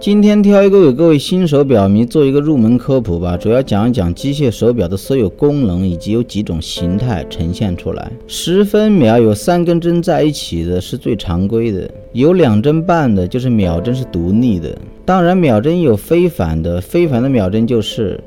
今天挑一个给各位新手表迷做一个入门科普吧，主要讲一讲机械手表的所有功能以及有几种形态呈现出来。十分秒有三根针在一起的是最常规的，有两针半的就是秒针是独立的。当然秒针有非凡的，非凡的秒针就是。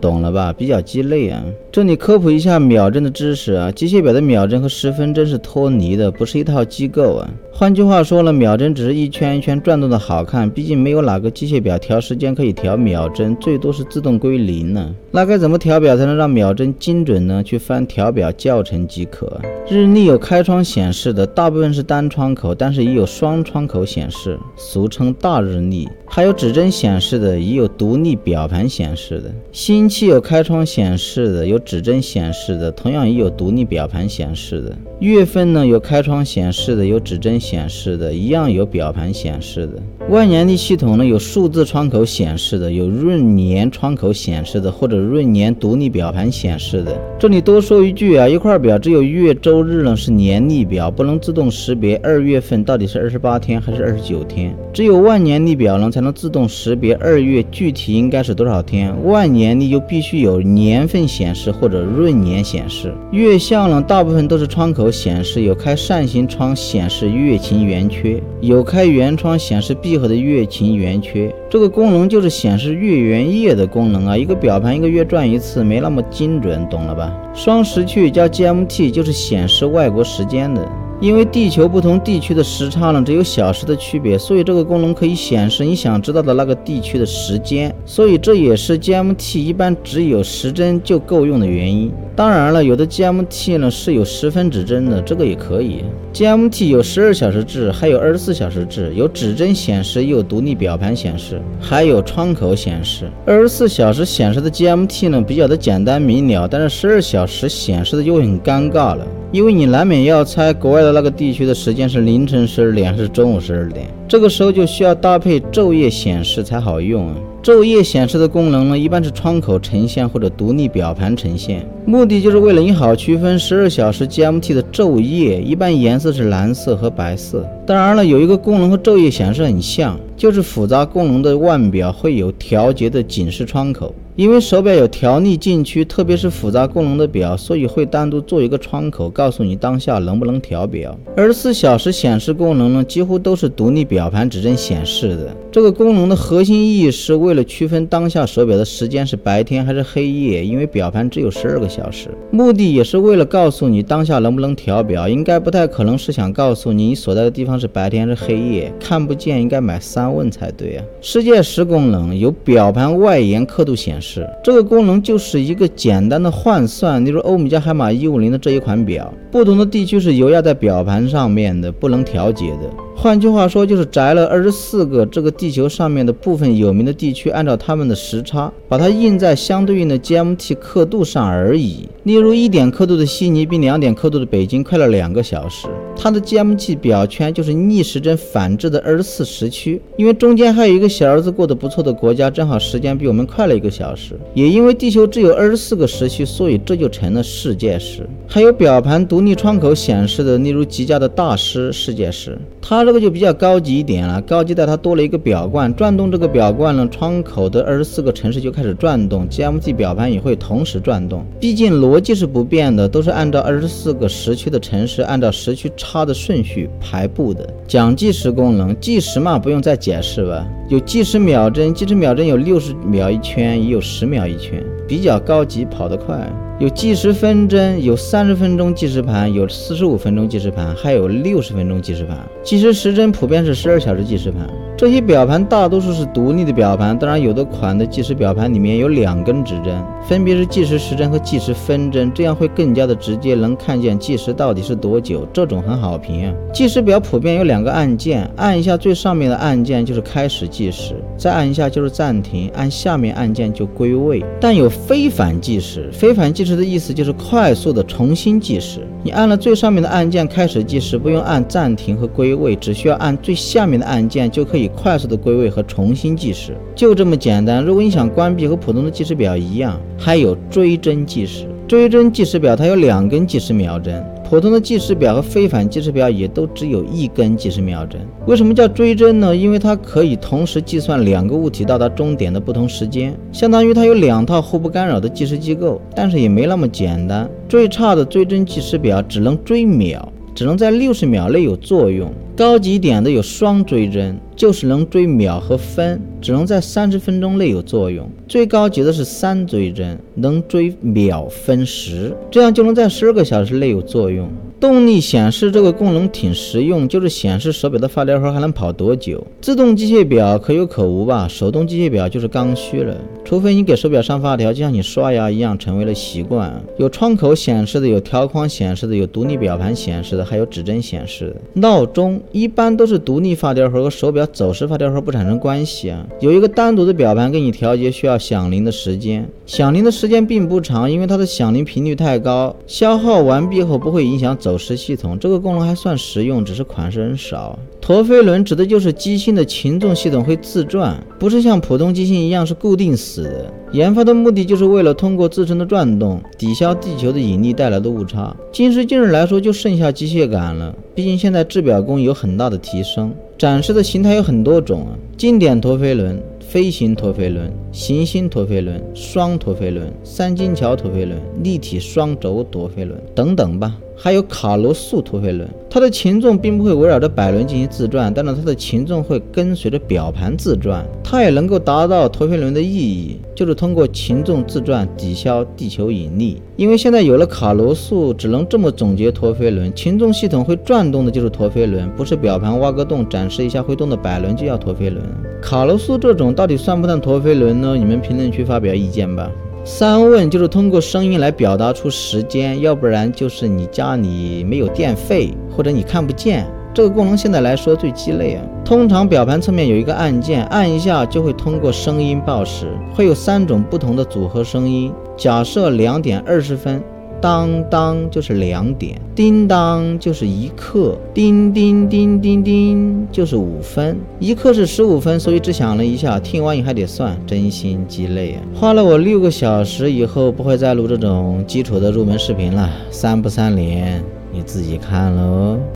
懂了吧？比较鸡肋啊！这里科普一下秒针的知识啊。机械表的秒针和时分针是脱离的，不是一套机构啊。换句话说了，秒针只是一圈一圈转动的好看，毕竟没有哪个机械表调时间可以调秒针，最多是自动归零呢。那该怎么调表才能让秒针精准呢？去翻调表教程即可。日历有开窗显示的，大部分是单窗口，但是也有双窗口显示，俗称大日历。还有指针显示的，也有独立表盘显示的。星期有开窗显示的，有指针显示的，同样也有独立表盘显示的。月份呢，有开窗显示的，有指针显示的，一样有表盘显示的。万年历系统呢，有数字窗口显示的，有闰年窗口显示的，或者闰年独立表盘显示的。这里多说一句啊，一块表只有月、周、日呢是年历表，不能自动识别二月份到底是二十八天还是二十九天。只有万年历表呢才能自动识别二月具体应该是多少天。万年历就必须有年份显示或者闰年显示。月相呢，大部分都是窗口显示，有开扇形窗显示月晴圆缺，有开圆窗显示闭。的月琴圆缺，这个功能就是显示月圆夜的功能啊。一个表盘一个月转一次，没那么精准，懂了吧？双时区加 GMT 就是显示外国时间的。因为地球不同地区的时差呢只有小时的区别，所以这个功能可以显示你想知道的那个地区的时间。所以这也是 GMT 一般只有时针就够用的原因。当然了，有的 GMT 呢是有十分指针的，这个也可以。GMT 有十二小时制，还有二十四小时制，有指针显示，又有独立表盘显示，还有窗口显示。二十四小时显示的 GMT 呢比较的简单明了，但是十二小时显示的就会很尴尬了。因为你难免要猜国外的那个地区的时间是凌晨十二点是中午十二点，这个时候就需要搭配昼夜显示才好用啊。昼夜显示的功能呢，一般是窗口呈现或者独立表盘呈现，目的就是为了你好区分十二小时 GMT 的昼夜，一般颜色是蓝色和白色。当然了，有一个功能和昼夜显示很像，就是复杂功能的腕表会有调节的警示窗口。因为手表有调逆禁区，特别是复杂功能的表，所以会单独做一个窗口，告诉你当下能不能调表。二十四小时显示功能呢，几乎都是独立表盘指针显示的。这个功能的核心意义是为了区分当下手表的时间是白天还是黑夜，因为表盘只有十二个小时。目的也是为了告诉你当下能不能调表，应该不太可能是想告诉你你所在的地方是白天还是黑夜，看不见应该买三问才对啊。世界时功能有表盘外沿刻度显示。是这个功能就是一个简单的换算，例如欧米茄海马一五零的这一款表，不同的地区是油压在表盘上面的，不能调节的。换句话说，就是摘了二十四个这个地球上面的部分有名的地区，按照它们的时差，把它印在相对应的 GMT 刻度上而已。例如，一点刻度的悉尼比两点刻度的北京快了两个小时，它的 GMT 表圈就是逆时针反制的二十四时区。因为中间还有一个小儿子过得不错的国家，正好时间比我们快了一个小时。也因为地球只有二十四个时区，所以这就成了世界时。还有表盘独立窗口显示的，例如极佳的大师世界时，它。这个就比较高级一点了，高级的它多了一个表冠，转动这个表冠呢，窗口的二十四个城市就开始转动，GMT 表盘也会同时转动。毕竟逻辑是不变的，都是按照二十四个时区的城市，按照时区差的顺序排布的。讲计时功能，计时嘛，不用再解释了。有计时秒针，计时秒针有六十秒一圈，也有十秒一圈，比较高级，跑得快。有计时分针，有三十分钟计时盘，有四十五分钟计时盘，还有六十分钟计时盘。计时时针普遍是十二小时计时盘。这些表盘大多数是独立的表盘，当然有的款的计时表盘里面有两根指针，分别是计时时针和计时分针，这样会更加的直接，能看见计时到底是多久。这种很好评。计时表普遍有两个按键，按一下最上面的按键就是开始计计时，再按一下就是暂停，按下面按键就归位。但有非反计时，非反计时的意思就是快速的重新计时。你按了最上面的按键开始计时，不用按暂停和归位，只需要按最下面的按键就可以。快速的归位和重新计时，就这么简单。如果你想关闭，和普通的计时表一样，还有追针计时。追针计时表它有两根计时秒针。普通的计时表和非反计时表也都只有一根计时秒针。为什么叫追针呢？因为它可以同时计算两个物体到达终点的不同时间，相当于它有两套互不干扰的计时机构。但是也没那么简单，最差的追针计时表只能追秒，只能在六十秒内有作用。高级点的有双追针，就是能追秒和分，只能在三十分钟内有作用。最高级的是三追针，能追秒分时，这样就能在十二个小时内有作用。动力显示这个功能挺实用，就是显示手表的发条盒还能跑多久。自动机械表可有可无吧，手动机械表就是刚需了。除非你给手表上发条，就像你刷牙一样，成为了习惯。有窗口显示的，有条框显示的，有独立表盘显示的，还有指针显示的。闹钟一般都是独立发条盒和手表走时发电盒不产生关系啊，有一个单独的表盘给你调节需要响铃的时间，响铃的时间并不长，因为它的响铃频率太高，消耗完毕后不会影响走。走时系统这个功能还算实用，只是款式很少。陀飞轮指的就是机芯的擒纵系统会自转，不是像普通机芯一样是固定死的。研发的目的就是为了通过自身的转动抵消地球的引力带来的误差。今时今日来说，就剩下机械感了。毕竟现在制表工艺有很大的提升，展示的形态有很多种啊，经典陀飞轮。飞行陀飞轮、行星陀飞轮、双陀飞轮、三金桥陀飞轮、立体双轴陀飞轮等等吧，还有卡罗素陀飞轮。它的擒纵并不会围绕着摆轮进行自转，但是它的擒纵会跟随着表盘自转。它也能够达到陀飞轮的意义，就是通过擒纵自转抵消地球引力。因为现在有了卡罗素，只能这么总结陀飞轮：擒纵系统会转动的就是陀飞轮，不是表盘挖个洞展示一下会动的摆轮就叫陀飞轮。卡罗素这种到底算不算陀飞轮呢？你们评论区发表意见吧。三问就是通过声音来表达出时间，要不然就是你家里没有电费，或者你看不见。这个功能现在来说最鸡肋啊。通常表盘侧面有一个按键，按一下就会通过声音报时，会有三种不同的组合声音。假设两点二十分。当当就是两点，叮当就是一刻，叮叮叮叮叮就是五分，一刻是十五分，所以只响了一下，听完你还得算，真心鸡肋啊！花了我六个小时，以后不会再录这种基础的入门视频了，三不三连，你自己看喽。